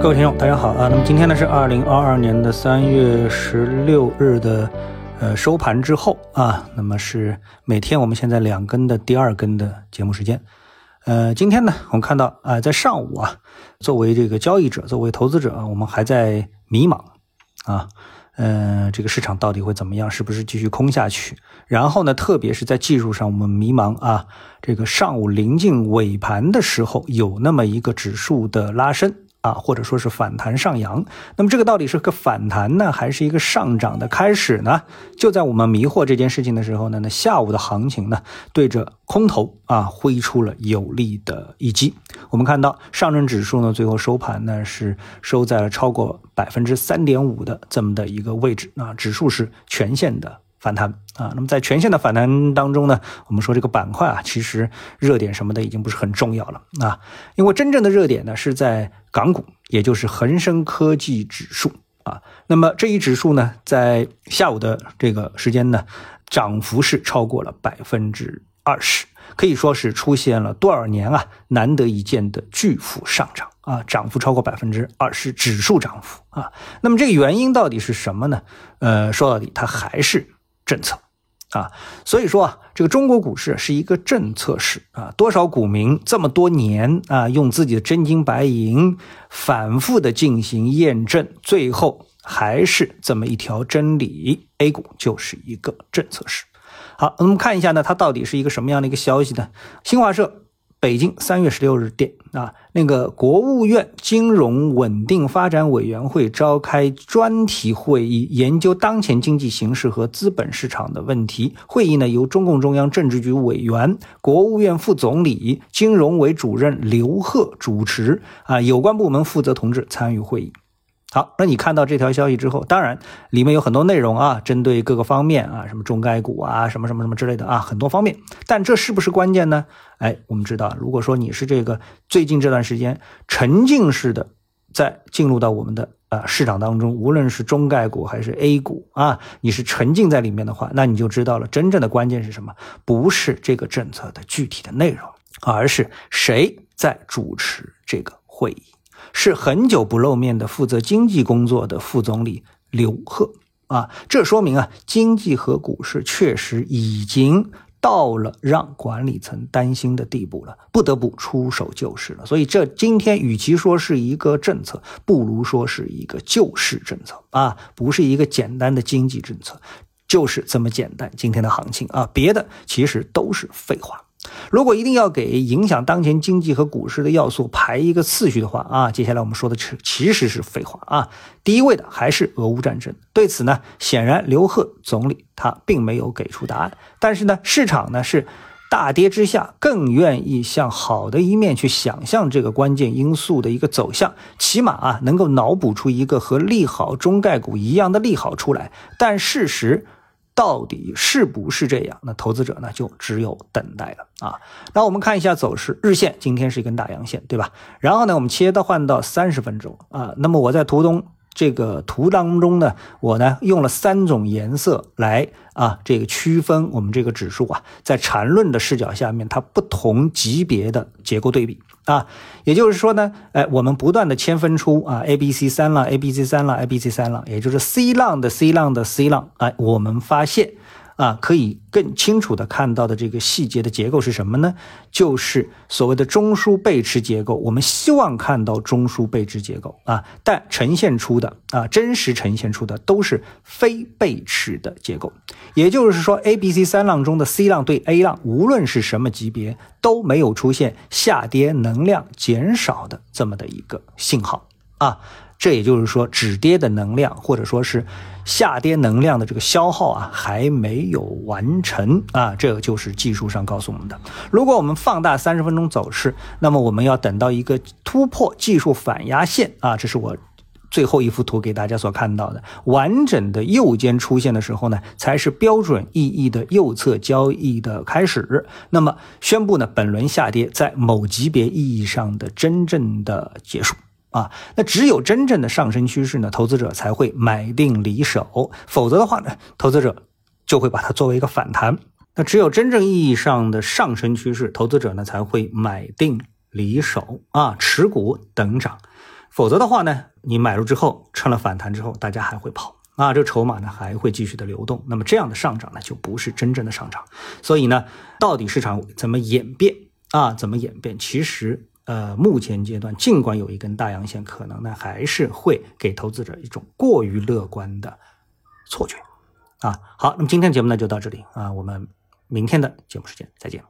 各位听众，大家好啊！那么今天呢是二零二二年的三月十六日的呃收盘之后啊，那么是每天我们现在两更的第二更的节目时间。呃，今天呢我们看到啊，在上午啊，作为这个交易者，作为投资者啊，我们还在迷茫啊，嗯，这个市场到底会怎么样？是不是继续空下去？然后呢，特别是在技术上，我们迷茫啊，这个上午临近尾盘的时候，有那么一个指数的拉升。啊，或者说是反弹上扬，那么这个到底是个反弹呢，还是一个上涨的开始呢？就在我们迷惑这件事情的时候呢，那下午的行情呢，对着空头啊挥出了有力的一击。我们看到上证指数呢，最后收盘呢是收在了超过百分之三点五的这么的一个位置啊，指数是全线的。反弹啊，那么在全线的反弹当中呢，我们说这个板块啊，其实热点什么的已经不是很重要了啊，因为真正的热点呢是在港股，也就是恒生科技指数啊。那么这一指数呢，在下午的这个时间呢，涨幅是超过了百分之二十，可以说是出现了多少年啊难得一见的巨幅上涨啊，涨幅超过百分之二十，指数涨幅啊。那么这个原因到底是什么呢？呃，说到底，它还是。政策，啊，所以说啊，这个中国股市是一个政策市啊，多少股民这么多年啊，用自己的真金白银反复的进行验证，最后还是这么一条真理：A 股就是一个政策市。好，我们看一下呢，它到底是一个什么样的一个消息呢？新华社。北京三月十六日电啊，那个国务院金融稳定发展委员会召开专题会议，研究当前经济形势和资本市场的问题。会议呢由中共中央政治局委员、国务院副总理、金融委主任刘鹤主持啊，有关部门负责同志参与会议。好，那你看到这条消息之后，当然里面有很多内容啊，针对各个方面啊，什么中概股啊，什么什么什么之类的啊，很多方面。但这是不是关键呢？哎，我们知道，如果说你是这个最近这段时间沉浸式的在进入到我们的啊市场当中，无论是中概股还是 A 股啊，你是沉浸在里面的话，那你就知道了，真正的关键是什么？不是这个政策的具体的内容，而是谁在主持这个会议。是很久不露面的负责经济工作的副总理刘鹤啊，这说明啊，经济和股市确实已经到了让管理层担心的地步了，不得不出手救市了。所以这今天与其说是一个政策，不如说是一个救市政策啊，不是一个简单的经济政策，就是这么简单。今天的行情啊，别的其实都是废话。如果一定要给影响当前经济和股市的要素排一个次序的话啊，接下来我们说的其其实是废话啊。第一位的还是俄乌战争。对此呢，显然刘鹤总理他并没有给出答案。但是呢，市场呢是大跌之下更愿意向好的一面去想象这个关键因素的一个走向，起码啊能够脑补出一个和利好中概股一样的利好出来。但事实。到底是不是这样？那投资者呢，就只有等待了啊。那我们看一下走势，日线今天是一根大阳线，对吧？然后呢，我们切到换到三十分钟啊。那么我在图中这个图当中呢，我呢用了三种颜色来啊，这个区分我们这个指数啊，在缠论的视角下面，它不同级别的结构对比。啊，也就是说呢，哎，我们不断的切分出啊，A、B、C 三浪，A、B、C 三浪，A、B、C 三浪，也就是 C 浪的 C 浪的 C 浪，哎，我们发现。啊，可以更清楚的看到的这个细节的结构是什么呢？就是所谓的中枢背驰结构。我们希望看到中枢背驰结构啊，但呈现出的啊，真实呈现出的都是非背驰的结构。也就是说，A、B、C 三浪中的 C 浪对 A 浪，无论是什么级别，都没有出现下跌能量减少的这么的一个信号啊。这也就是说，止跌的能量或者说是下跌能量的这个消耗啊，还没有完成啊。这个就是技术上告诉我们的。如果我们放大三十分钟走势，那么我们要等到一个突破技术反压线啊，这是我最后一幅图给大家所看到的完整的右肩出现的时候呢，才是标准意义的右侧交易的开始。那么宣布呢，本轮下跌在某级别意义上的真正的结束。啊，那只有真正的上升趋势呢，投资者才会买定离手，否则的话呢，投资者就会把它作为一个反弹。那只有真正意义上的上升趋势，投资者呢才会买定离手啊，持股等涨。否则的话呢，你买入之后趁了反弹之后，大家还会跑啊，这个筹码呢还会继续的流动，那么这样的上涨呢就不是真正的上涨。所以呢，到底市场怎么演变啊？怎么演变？其实呃，目前阶段尽管有一根大阳线，可能呢还是会给投资者一种过于乐观的错觉啊。好，那么今天节目呢就到这里啊，我们明天的节目时间再见。